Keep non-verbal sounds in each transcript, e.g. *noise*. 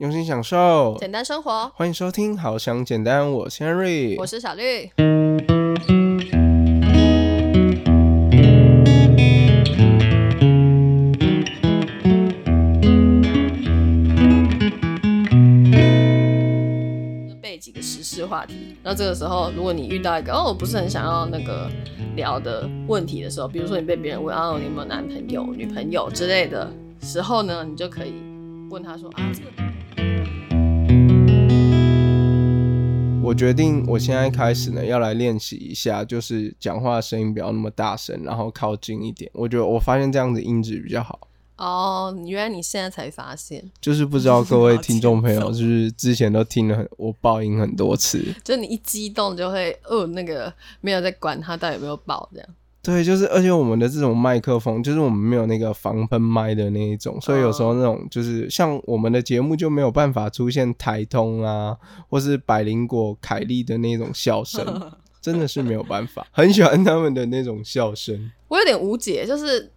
用心享受，简单生活。欢迎收听《好想简单》，我是 Henry，我是小绿。背几个时事话题，然后这个时候，如果你遇到一个哦，我不是很想要那个聊的问题的时候，比如说你被别人问哦，你有没有男朋友、女朋友之类的时候呢，你就可以问他说啊，这个。我决定，我现在开始呢，要来练习一下，就是讲话声音不要那么大声，然后靠近一点。我觉得我发现这样子音质比较好。哦，原来你现在才发现，就是不知道各位听众朋友，*laughs* 就是之前都听了很我爆音很多次，*laughs* 就你一激动就会哦，那个没有在管它到底有没有爆这样。对，就是而且我们的这种麦克风，就是我们没有那个防喷麦的那一种，所以有时候那种就是像我们的节目就没有办法出现台通啊，或是百灵果、凯莉的那种笑声，*laughs* 真的是没有办法。很喜欢他们的那种笑声，我有点无解，就是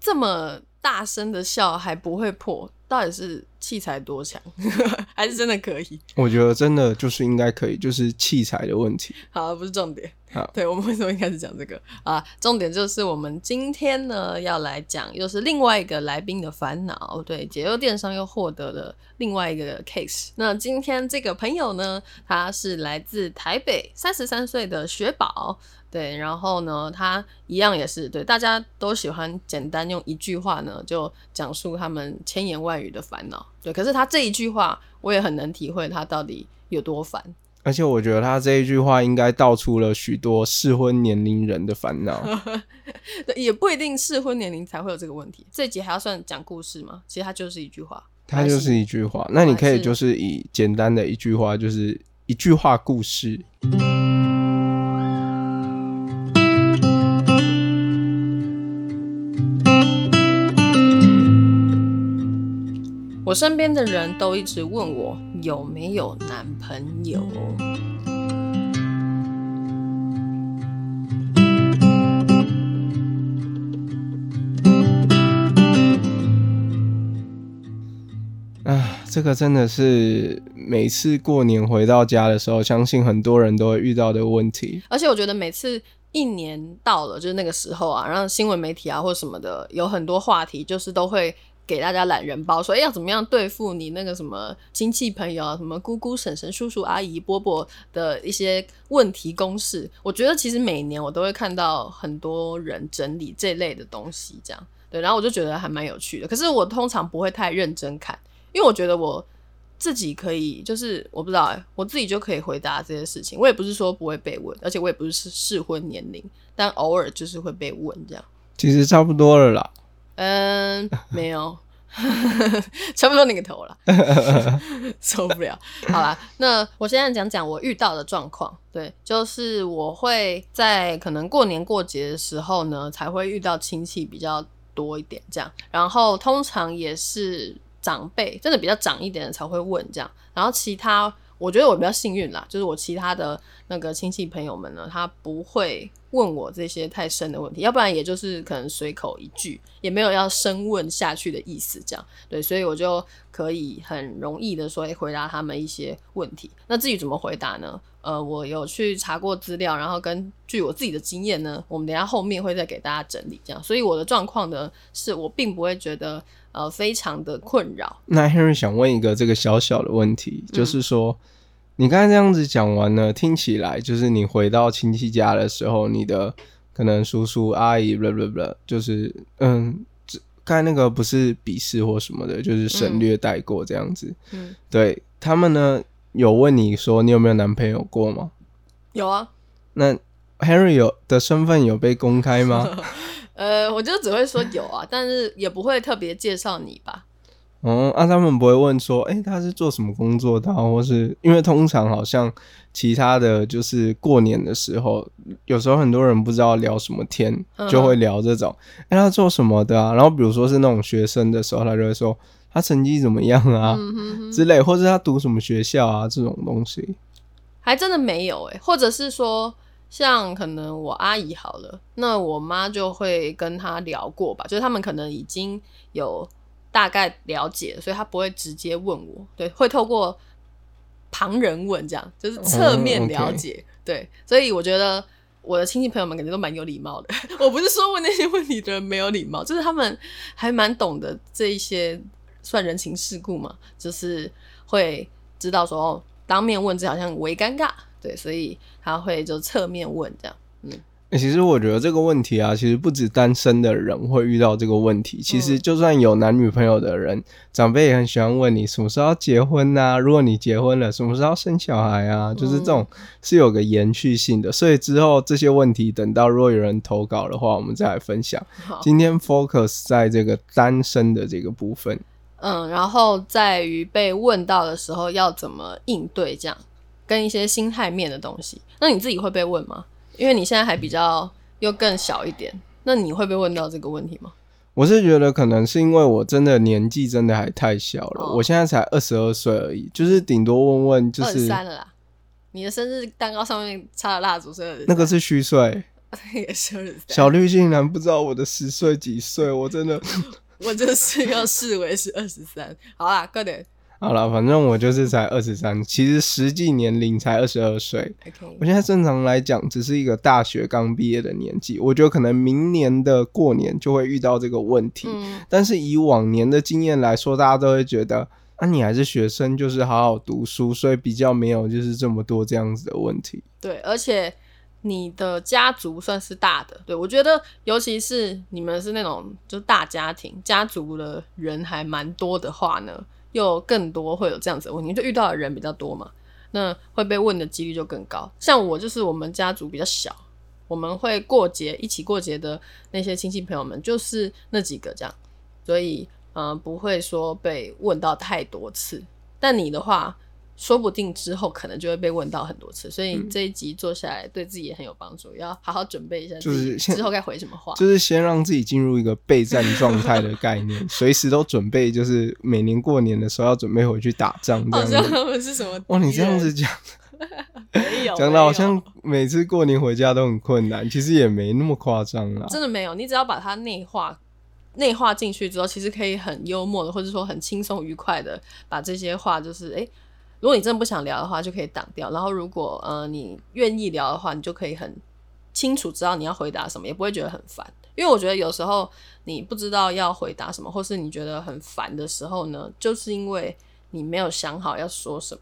这么。大声的笑还不会破，到底是器材多强，*laughs* 还是真的可以？我觉得真的就是应该可以，就是器材的问题。好，不是重点。好，对我们为什么一开始讲这个啊？重点就是我们今天呢要来讲，又是另外一个来宾的烦恼。对，解忧电商又获得了另外一个 case。那今天这个朋友呢，他是来自台北，三十三岁的雪宝。对，然后呢，他一样也是对，大家都喜欢简单用一句话呢就讲述他们千言万语的烦恼。对，可是他这一句话，我也很能体会他到底有多烦。而且我觉得他这一句话应该道出了许多适婚年龄人的烦恼。*laughs* 对，也不一定适婚年龄才会有这个问题。这集还要算讲故事吗？其实它就是一句话。它就是一句话。那你可以就是以简单的一句话，就是一句话故事。我身边的人都一直问我有没有男朋友。啊，这个真的是每次过年回到家的时候，相信很多人都会遇到的问题。而且我觉得每次一年到了，就是那个时候啊，然后新闻媒体啊或什么的，有很多话题，就是都会。给大家懒人包，说要怎么样对付你那个什么亲戚朋友啊，什么姑姑、婶婶、叔叔、阿姨、伯伯的一些问题公式。我觉得其实每年我都会看到很多人整理这类的东西，这样对，然后我就觉得还蛮有趣的。可是我通常不会太认真看，因为我觉得我自己可以，就是我不知道哎，我自己就可以回答这些事情。我也不是说不会被问，而且我也不是适婚年龄，但偶尔就是会被问这样。其实差不多了啦。嗯，没有，*laughs* 差不多那个头了，*laughs* 受不了。好啦，那我现在讲讲我遇到的状况。对，就是我会在可能过年过节的时候呢，才会遇到亲戚比较多一点这样，然后通常也是长辈，真的比较长一点的才会问这样，然后其他。我觉得我比较幸运啦，就是我其他的那个亲戚朋友们呢，他不会问我这些太深的问题，要不然也就是可能随口一句，也没有要深问下去的意思，这样。对，所以我就可以很容易的说回答他们一些问题。那至于怎么回答呢？呃，我有去查过资料，然后根据我自己的经验呢，我们等下后面会再给大家整理这样。所以我的状况呢，是我并不会觉得呃非常的困扰。那 Henry 想问一个这个小小的问题，就是说。你刚才这样子讲完呢，听起来就是你回到亲戚家的时候，你的可能叔叔阿姨，不不不，就是嗯，刚才那个不是鄙视或什么的，就是省略带过这样子。嗯，对他们呢，有问你说你有没有男朋友过吗？有啊。那 Henry 有的身份有被公开吗？*laughs* 呃，我就只会说有啊，但是也不会特别介绍你吧。哦，啊，他们不会问说，哎，他是做什么工作的，或是因为通常好像其他的就是过年的时候，有时候很多人不知道聊什么天，就会聊这种，哎，他做什么的啊？然后比如说是那种学生的时候，他就会说他成绩怎么样啊之类，或者他读什么学校啊这种东西，还真的没有哎，或者是说像可能我阿姨好了，那我妈就会跟他聊过吧，就是他们可能已经有。大概了解，所以他不会直接问我，对，会透过旁人问，这样就是侧面了解，对，所以我觉得我的亲戚朋友们感觉都蛮有礼貌的。*laughs* 我不是说问那些问题的人没有礼貌，就是他们还蛮懂得这一些算人情世故嘛，就是会知道说哦，当面问这好像为尴尬，对，所以他会就侧面问这样，嗯。其实我觉得这个问题啊，其实不止单身的人会遇到这个问题。其实就算有男女朋友的人，长辈也很喜欢问你什么时候要结婚呐？如果你结婚了，什么时候要生小孩啊？就是这种是有个延续性的。所以之后这些问题，等到如果有人投稿的话，我们再来分享。今天 focus 在这个单身的这个部分。嗯，然后在于被问到的时候要怎么应对，这样跟一些心态面的东西。那你自己会被问吗？因为你现在还比较又更小一点，那你会被问到这个问题吗？我是觉得可能是因为我真的年纪真的还太小了，我现在才二十二岁而已，就是顶多问问就是。三了啦，你的生日蛋糕上面插的蜡烛是？那个是虚岁，*laughs* 也是二十三小绿竟然不知道我的十岁几岁，我真的，*laughs* 我就是要视为是二十三。好啦，快点。好了，反正我就是才二十三，其实实际年龄才二十二岁。我现在正常来讲，只是一个大学刚毕业的年纪。我觉得可能明年的过年就会遇到这个问题。但是以往年的经验来说，大家都会觉得，啊，你还是学生，就是好好读书，所以比较没有就是这么多这样子的问题。对，而且你的家族算是大的。对我觉得，尤其是你们是那种就大家庭，家族的人还蛮多的话呢。又更多会有这样子的问题，就遇到的人比较多嘛，那会被问的几率就更高。像我就是我们家族比较小，我们会过节一起过节的那些亲戚朋友们就是那几个这样，所以嗯不会说被问到太多次。但你的话。说不定之后可能就会被问到很多次，所以这一集做下来对自己也很有帮助，要好好准备一下，就是之后该回什么话，就是先让自己进入一个备战状态的概念，*laughs* 随时都准备，就是每年过年的时候要准备回去打仗。好像他们是什么？哇，你这样子讲，*laughs* 没有讲的好像每次过年回家都很困难，其实也没那么夸张啦。真的没有，你只要把它内化内化进去之后，其实可以很幽默的，或者说很轻松愉快的把这些话，就是哎。如果你真的不想聊的话，就可以挡掉。然后，如果呃你愿意聊的话，你就可以很清楚知道你要回答什么，也不会觉得很烦。因为我觉得有时候你不知道要回答什么，或是你觉得很烦的时候呢，就是因为你没有想好要说什么。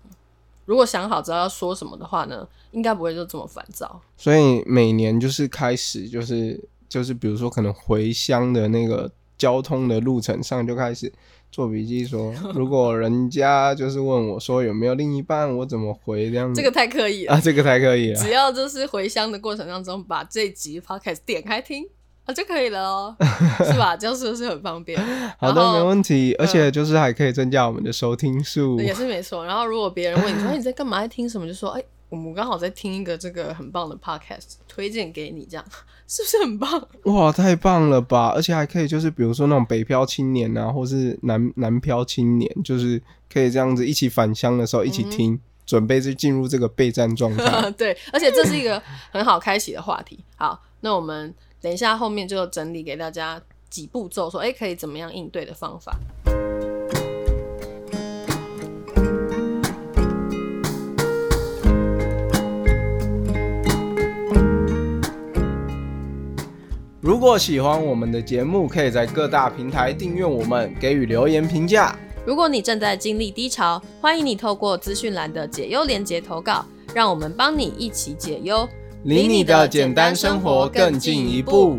如果想好知道要说什么的话呢，应该不会就这么烦躁。所以每年就是开始，就是就是比如说可能回乡的那个交通的路程上就开始。做笔记说，*laughs* 如果人家就是问我说有没有另一半，我怎么回这样子？这个太刻意了啊！这个太刻意了。只要就是回乡的过程当中，把这集 podcast 点开听啊就可以了哦，*laughs* 是吧？这样是不是很方便？*laughs* 好的，没问题。而且就是还可以增加我们的收听数，也是没错。然后如果别人问你说你在干嘛，在听什么，就说哎。我们刚好在听一个这个很棒的 podcast，推荐给你，这样 *laughs* 是不是很棒？哇，太棒了吧！而且还可以就是比如说那种北漂青年啊，或是南南漂青年，就是可以这样子一起返乡的时候一起听，准备就进入这个备战状态。*laughs* 对，而且这是一个很好开启的话题。好，那我们等一下后面就整理给大家几步骤，说哎可以怎么样应对的方法。如果喜欢我们的节目，可以在各大平台订阅我们，给予留言评价。如果你正在经历低潮，欢迎你透过资讯栏的解忧连接投稿，让我们帮你一起解忧，离你的简单生活更进一步。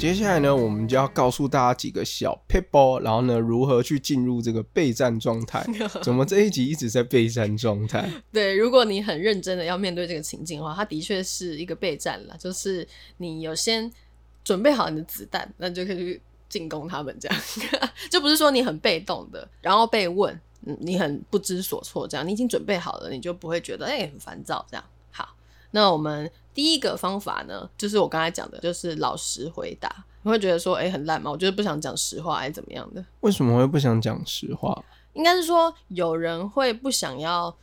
接下来呢，我们就要告诉大家几个小 p e p l e 然后呢，如何去进入这个备战状态。*laughs* 怎么这一集一直在备战状态？*laughs* 对，如果你很认真的要面对这个情境的话，它的确是一个备战了，就是你有先准备好你的子弹，那就可以去进攻他们，这样 *laughs* 就不是说你很被动的，然后被问，你很不知所措，这样你已经准备好了，你就不会觉得哎很烦躁这样。好，那我们。第一个方法呢，就是我刚才讲的，就是老实回答。你会觉得说，哎，很烂吗？我就是不想讲实话，还是怎么样的？为什么会不想讲实话？应该是说，有人会不想要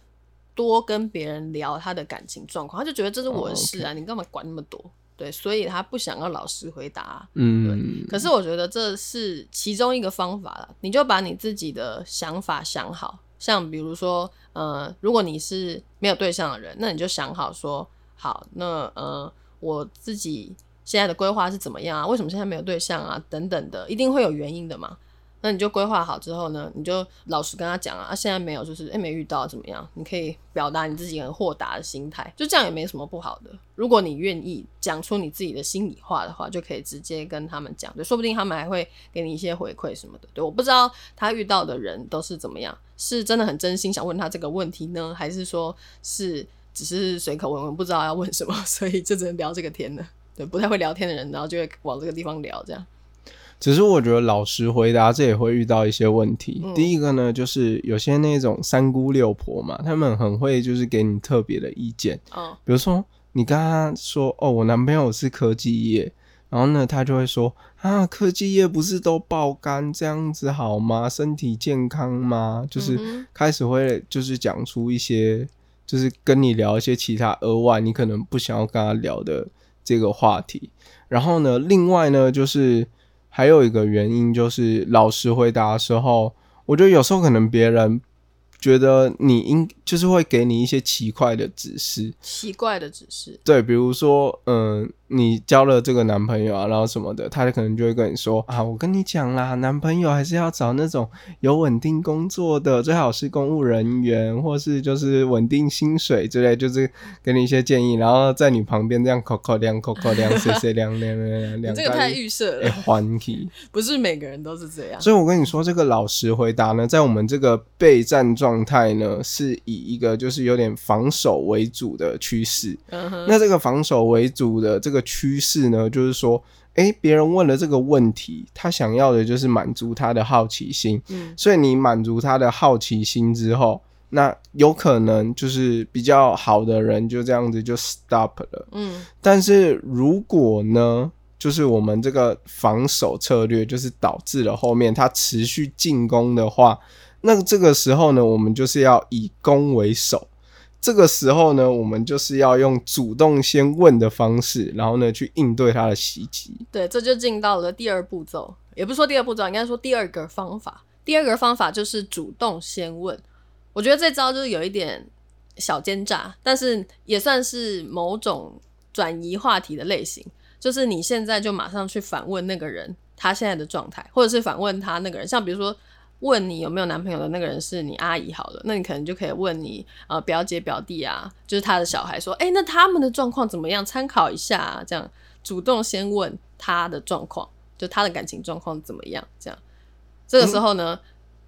多跟别人聊他的感情状况，他就觉得这是我的事啊，你干嘛管那么多？对，所以他不想要老实回答。嗯，对可是我觉得这是其中一个方法了，你就把你自己的想法想好，像比如说，呃，如果你是没有对象的人，那你就想好说，好，那呃，我自己现在的规划是怎么样啊？为什么现在没有对象啊？等等的，一定会有原因的嘛。那你就规划好之后呢，你就老实跟他讲啊，现在没有，就是诶没遇到怎么样？你可以表达你自己很豁达的心态，就这样也没什么不好的。如果你愿意讲出你自己的心里话的话，就可以直接跟他们讲，对，说不定他们还会给你一些回馈什么的。对，我不知道他遇到的人都是怎么样，是真的很真心想问他这个问题呢，还是说是只是随口问问，不知道要问什么，*laughs* 所以就只能聊这个天了。对，不太会聊天的人，然后就会往这个地方聊，这样。只是我觉得老实回答，这也会遇到一些问题。嗯第一个呢，就是有些那种三姑六婆嘛，他们很会就是给你特别的意见。哦，比如说，你跟他说：“哦，我男朋友是科技业。”然后呢，他就会说：“啊，科技业不是都爆肝这样子好吗？身体健康吗？”就是嗯开始会就是讲出一些，就是跟你聊一些其他额外你可能不想要跟他聊的这个话题。然后呢，另外呢，就是还有一个原因，就是老实回答的时候，我觉得有时候可能别人觉得你应就是会给你一些奇怪的指示，奇怪的指示，对，比如说，嗯，你交了这个男朋友啊，然后什么的，他可能就会跟你说啊，我跟你讲啦，男朋友还是要找那种有稳定工作的，最好是公务人员，或是就是稳定薪水之类，就是给你一些建议，然后在你旁边这样扣扣亮扣扣亮，谁谁亮亮亮亮亮，这个太预设哎了，欢喜。不是每个人都是这样。所以我跟你说，这个老实回答呢，在我们这个备战状态呢，是以一个就是有点防守为主的趋势。嗯，那这个防守为主的这个趋势呢，就是说，诶，别人问了这个问题，他想要的就是满足他的好奇心，嗯所以你满足他的好奇心之后，那有可能就是比较好的人就这样子就 stop 了。嗯但是如果呢，就是我们这个防守策略就是导致了后面他持续进攻的话，那这个时候呢，我们就是要以攻为守。这个时候呢，我们就是要用主动先问的方式，然后呢去应对他的袭击。对，这就进到了第二步骤，也不是说第二步骤，应该说第二个方法。第二个方法就是主动先问。我觉得这招就是有一点小奸诈，但是也算是某种转移话题的类型。就是你现在就马上去反问那个人他现在的状态，或者是反问他那个人，像比如说问你有没有男朋友的那个人是你阿姨好了，那你可能就可以问你呃表姐表弟啊，就是他的小孩说，哎、那他们的状况怎么样？参考一下，这样主动先问他的状况，就他的感情状况怎么样？这样这个时候呢，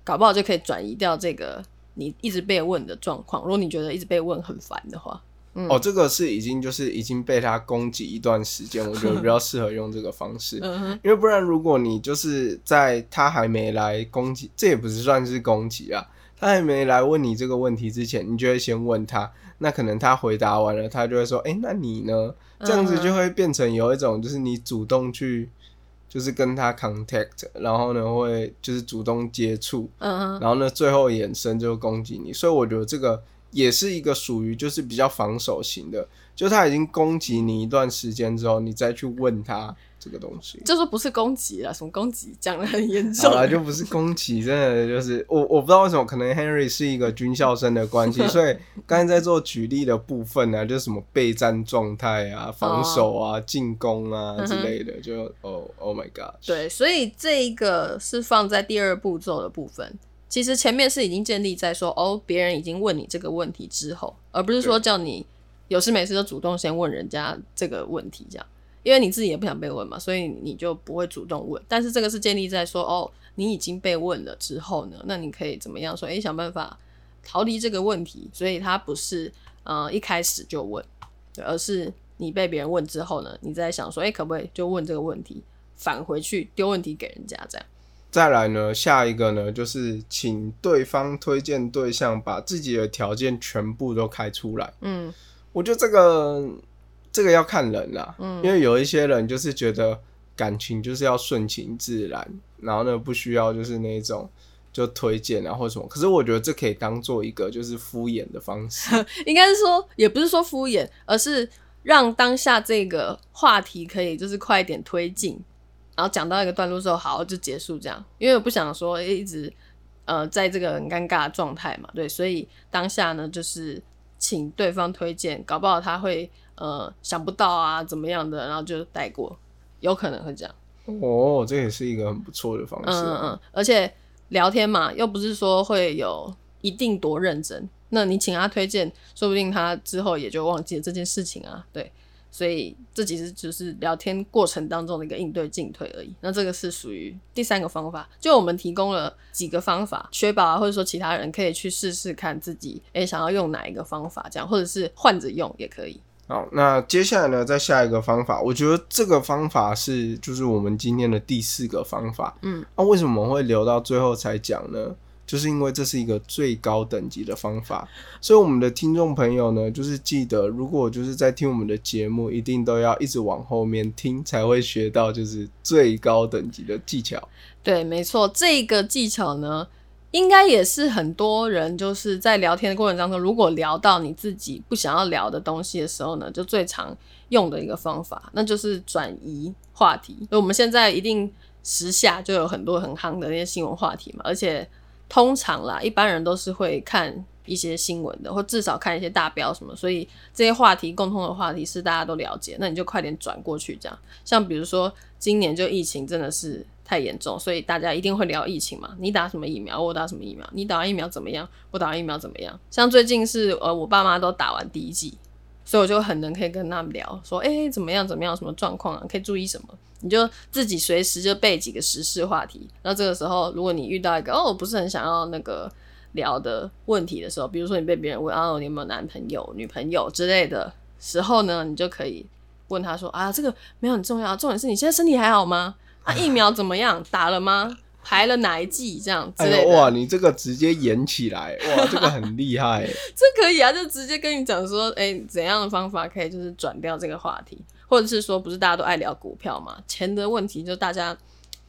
搞不好就可以转移掉这个你一直被问的状况。如果你觉得一直被问很烦的话，嗯哦，这个是已经就是已经被他攻击一段时间，我觉得比较适合用这个方式。*laughs* 嗯，因为不然，如果你就是在他还没来攻击，这也不是算是攻击啊。他还没来问你这个问题之前，你就会先问他，那可能他回答完了，他就会说：“哎、那你呢？”这样子就会变成有一种就是你主动去，就是跟他 contact，然后呢会就是主动接触，嗯哼，然后呢最后衍生就攻击你。所以我觉得这个也是一个属于就是比较防守型的，就他已经攻击你一段时间之后，你再去问他这个东西。就说不是攻击了，什么攻击讲的很严重好。了，就不是攻击，真的就是我我不知道为什么，可能 Henry 是一个军校生的关系，*laughs* 所以刚才在做举例的部分呢、就是什么备战状态啊、防守啊、进攻啊之类的，就哦 Oh my God，，对，所以这一个是放在第二步骤的部分。其实前面是已经建立在说，哦，别人已经问你这个问题之后，而不是说叫你有事没事就主动先问人家这个问题，这样，因为你自己也不想被问嘛，所以你就不会主动问。但是这个是建立在说，哦，你已经被问了之后呢，那你可以怎么样说？诶，想办法逃离这个问题。所以他不是呃一开始就问，对，而是你被别人问之后呢，你在想说，诶，可不可以就问这个问题？返回去丢问题给人家，这样。再来呢，下一个呢，就是请对方推荐对象把自己的条件全部都开出来。嗯我觉得这个这个要看人啦，嗯因为有一些人就是觉得感情就是要顺其自然，然后呢不需要就是那种就推荐啊或什么。可是我觉得这可以当做一个就是敷衍的方式。*laughs* 应该是说，也不是说敷衍，而是让当下这个话题可以就是快一点推进，然后讲到一个段落之后，好就结束这样，因为我不想说一直呃在这个很尴尬的状态嘛，对，所以当下呢就是请对方推荐，搞不好他会呃想不到啊怎么样的，然后就带过，有可能会这样。哦，这也是一个很不错的方式。嗯嗯嗯，而且聊天嘛，又不是说会有一定多认真。那你请他推荐，说不定他之后也就忘记了这件事情啊。对，所以这其实只是聊天过程当中的一个应对进退而已。那这个是属于第三个方法，就我们提供了几个方法，薛宝啊，或者说其他人可以去试试看自己，诶想要用哪一个方法这样，或者是换着用也可以。好，那接下来呢，再下一个方法，我觉得这个方法是就是我们今天的第四个方法。嗯，那为什么会留到最后才讲呢？就是因为这是一个最高等级的方法，所以我们的听众朋友呢，就是记得，如果就是在听我们的节目，一定都要一直往后面听，才会学到就是最高等级的技巧。对，没错，这个技巧呢，应该也是很多人就是在聊天的过程当中，如果聊到你自己不想要聊的东西的时候呢，就最常用的一个方法，那就是转移话题。所以我们现在一定时下就有很多很夯的那些新闻话题嘛，而且。通常啦，一般人都是会看一些新闻的，或至少看一些大标什么，所以这些话题共通的话题是大家都了解，那你就快点转过去。这样，像比如说今年就疫情真的是太严重，所以大家一定会聊疫情嘛。你打什么疫苗？我打什么疫苗？你打完疫苗怎么样？我打完疫苗怎么样？像最近是呃，我爸妈都打完第一剂。所以我就很能可以跟他们聊，说哎怎么样怎么样，什么状况啊，可以注意什么？你就自己随时就背几个时事话题。然后这个时候，如果你遇到一个哦不是很想要那个聊的问题的时候，比如说你被别人问啊你有没有男朋友、女朋友之类的时候呢，你就可以问他说啊这个没有很重要，重点是你现在身体还好吗？啊疫苗怎么样？打了吗？排了哪一季这样之类的？哇，你这个直接演起来，哇，*laughs* 这个很厉害。这可以啊，就直接跟你讲说，哎，怎样的方法可以就是转掉这个话题，或者是说，不是大家都爱聊股票嘛？钱的问题就大家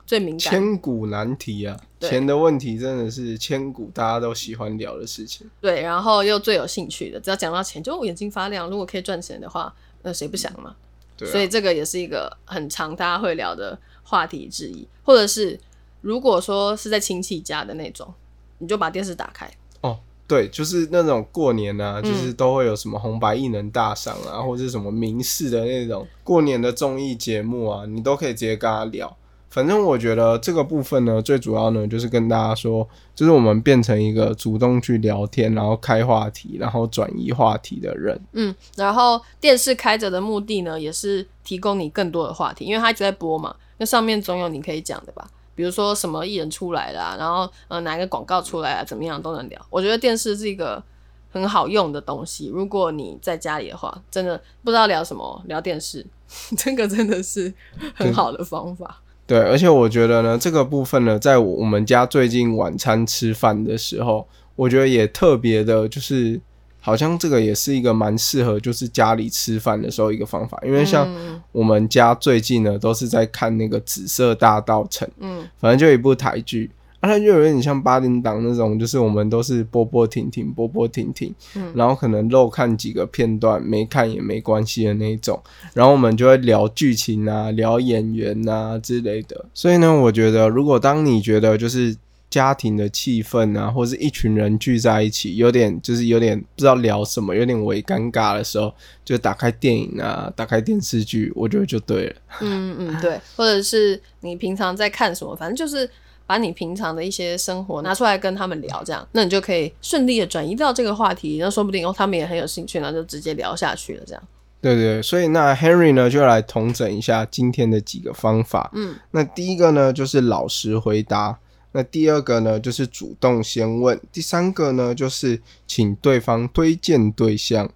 最敏感，千古难题啊！钱的问题真的是千古大家都喜欢聊的事情。对，然后又最有兴趣的，只要讲到钱，就我眼睛发亮。如果可以赚钱的话，那谁不想嘛？对，所以这个也是一个很常大家会聊的话题之一，或者是。如果说是在亲戚家的那种，你就把电视打开。哦，对，就是那种过年啊，就是都会有什么红白艺能大赏啊，或者什么名士的那种过年的综艺节目啊，你都可以直接跟他聊。反正我觉得这个部分呢，最主要呢就是跟大家说，就是我们变成一个主动去聊天，然后开话题，然后转移话题的人。嗯，然后电视开着的目的呢，也是提供你更多的话题，因为它一直在播嘛，那上面总有你可以讲的吧。比如说什么艺人出来了，然后呃哪一个广告出来啊，怎么样都能聊。我觉得电视是一个很好用的东西。如果你在家里的话，真的不知道聊什么，聊电视，*laughs* 这个真的是很好的方法。对，而且我觉得呢，这个部分呢，在我们家最近晚餐吃饭的时候，我觉得也特别的，就是。好像这个也是一个蛮适合，就是家里吃饭的时候一个方法，因为像我们家最近呢都是在看那个《紫色大道城》，嗯，反正就一部台剧，啊，它就有点像八点档那种，就是我们都是播播停停，播播停停，嗯，然后可能漏看几个片段，没看也没关系的那一种，然后我们就会聊剧情啊，聊演员啊之类的，所以呢，我觉得如果当你觉得就是。家庭的气氛啊，或者是一群人聚在一起，有点就是有点不知道聊什么，有点微尴尬的时候，就打开电影啊，打开电视剧，我觉得就对了。嗯嗯，对，或者是你平常在看什么，反正就是把你平常的一些生活拿出来跟他们聊，这样，那你就可以顺利的转移到这个话题，那说不定哦，他们也很有兴趣，那就直接聊下去了，这样。对对，所以那 Henry 呢，就来统整一下今天的几个方法。嗯，那第一个呢，就是老实回答。那第二个呢，就是主动先问；第三个呢，就是请对方推荐对象；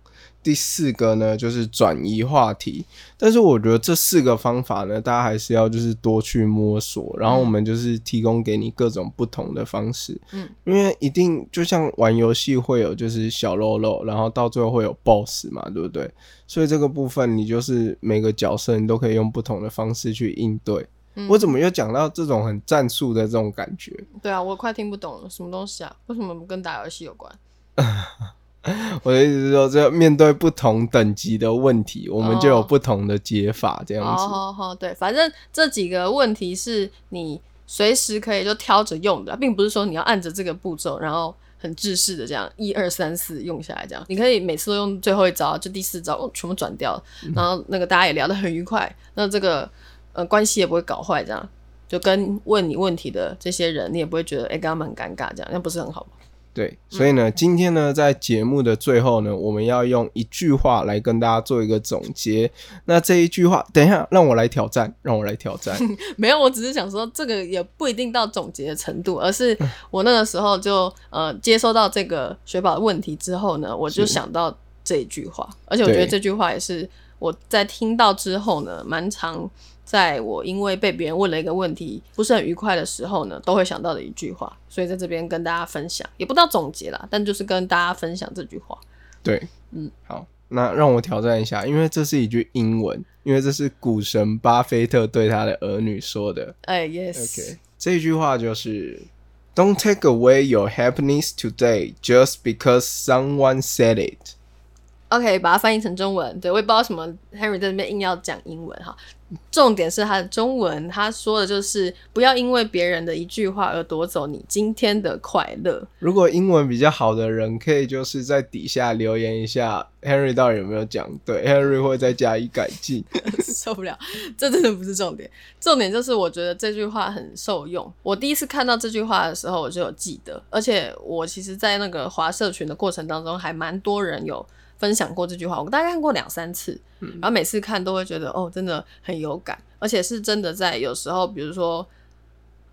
第四个呢，就是转移话题。但是我觉得这四个方法呢，大家还是要就是多去摸索。然后我们就是提供给你各种不同的方式，嗯，因为一定就像玩游戏会有就是小喽啰，然后到最后会有 BOSS 嘛，对不对？所以这个部分你就是每个角色你都可以用不同的方式去应对。我怎么又讲到这种很战术的这种感觉？对啊，我快听不懂了，什么东西啊？为什么跟打游戏有关？*laughs* 我的意思是说，这面对不同等级的问题，我们就有哦不同的解法，这样子。好好，对，反正这几个问题是你随时可以就挑着用的，并不是说你要按着这个步骤，然后很制式的这样一二三四用下来这样。你可以每次都用最后一招，就第四招、哦、全部转掉，*laughs* 然后那个大家也聊得很愉快，那这个呃关系也不会搞坏，这样就跟问你问题的这些人，你也不会觉得哎、跟他们很尴尬，这样那不是很好吗？对，所以呢，今天呢，在节目的最后呢，我们要用一句话来跟大家做一个总结。那这一句话，等一下让我来挑战，让我来挑战。*laughs* 没有，我只是想说，这个也不一定到总结的程度，而是 *laughs* 我那个时候就呃接收到这个雪宝的问题之后呢，我就想到这一句话，而且我觉得这句话也是我在听到之后呢，蛮常在我因为被别人问了一个问题不是很愉快的时候呢，都会想到的一句话，所以在这边跟大家分享，也不到总结啦，但就是跟大家分享这句话。对，嗯，好，那让我挑战一下，因为这是一句英文，因为这是股神巴菲特对他的儿女说的。哎，yes，OK，这句话就是：Don't take away your happiness today just because someone said it。OK，把它翻译成中文。对我也不知道什么 Henry 在那边硬要讲英文哈。重点是他的中文，他说的就是不要因为别人的一句话而夺走你今天的快乐。如果英文比较好的人，可以就是在底下留言一下，Henry 到底有没有讲对，Henry 会再加以改进。*laughs* 受不了，这真的不是重点。重点就是我觉得这句话很受用。我第一次看到这句话的时候，我就有记得，而且我其实，在那个华社群的过程当中，还蛮多人有分享过这句话。我大概看过两三次，然后每次看都会觉得哦，真的很有感，而且是真的在有时候，比如说。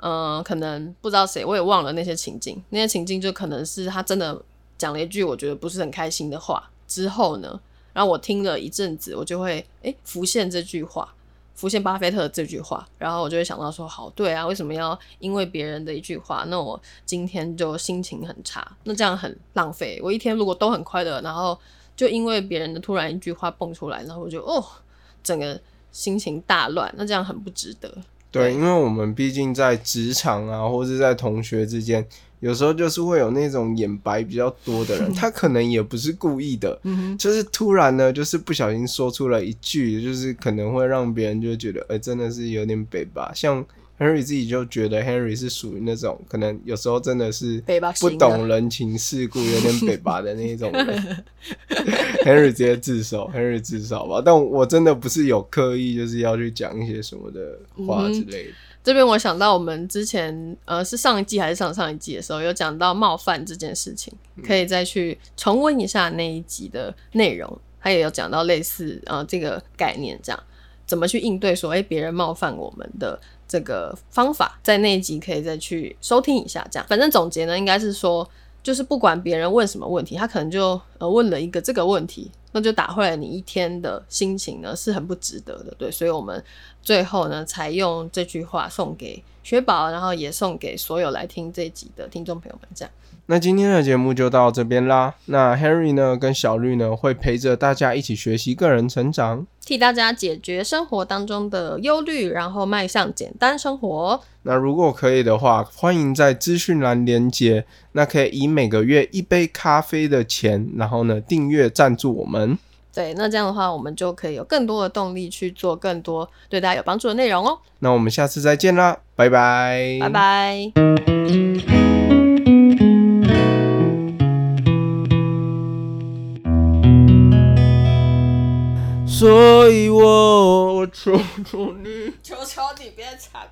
嗯、可能不知道谁，我也忘了那些情境。那些情境就可能是他真的讲了一句我觉得不是很开心的话之后呢，然后我听了一阵子，我就会诶浮现这句话，浮现巴菲特的这句话，然后我就会想到说，好，对啊，为什么要因为别人的一句话，那我今天就心情很差，那这样很浪费。我一天如果都很快乐，然后就因为别人的突然一句话蹦出来，然后我就哦，整个心情大乱，那这样很不值得。对，因为我们毕竟在职场啊，或是在同学之间，有时候就是会有那种眼白比较多的人，*laughs* 他可能也不是故意的，就是突然呢，就是不小心说出了一句，就是可能会让别人就觉得，哎、真的是有点北吧。像 Henry 自己就觉得 Henry 是属于那种可能有时候真的是不懂人情世故，有点北巴的那一种人。*laughs* Henry 直接自首，Henry 自首吧。但我真的不是有刻意就是要去讲一些什么的话之类的。这边我想到我们之前呃是上一季还是上上一季的时候有讲到冒犯这件事情，可以再去重温一下那一集的内容，他也有讲到类似呃这个概念，这样怎么去应对说哎别人冒犯我们的这个方法，在那一集可以再去收听一下，这样反正总结呢应该是说。就是不管别人问什么问题，他可能就呃问了一个这个问题，那就打坏了你一天的心情呢，是很不值得的，对。所以我们最后呢，才用这句话送给雪宝，然后也送给所有来听这一集的听众朋友们，这样。那今天的节目就到这边啦。那 Henry 呢，跟小绿呢，会陪着大家一起学习个人成长。替大家解决生活当中的忧虑，然后迈向简单生活。那如果可以的话，欢迎在资讯栏连接，那可以以每个月一杯咖啡的钱，然后呢订阅赞助我们。对，那这样的话，我们就可以有更多的动力去做更多对大家有帮助的内容哦。那我们下次再见啦，拜拜，拜。拜。所以我求求你。求求你别唱了。